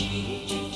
Tchim, tchim.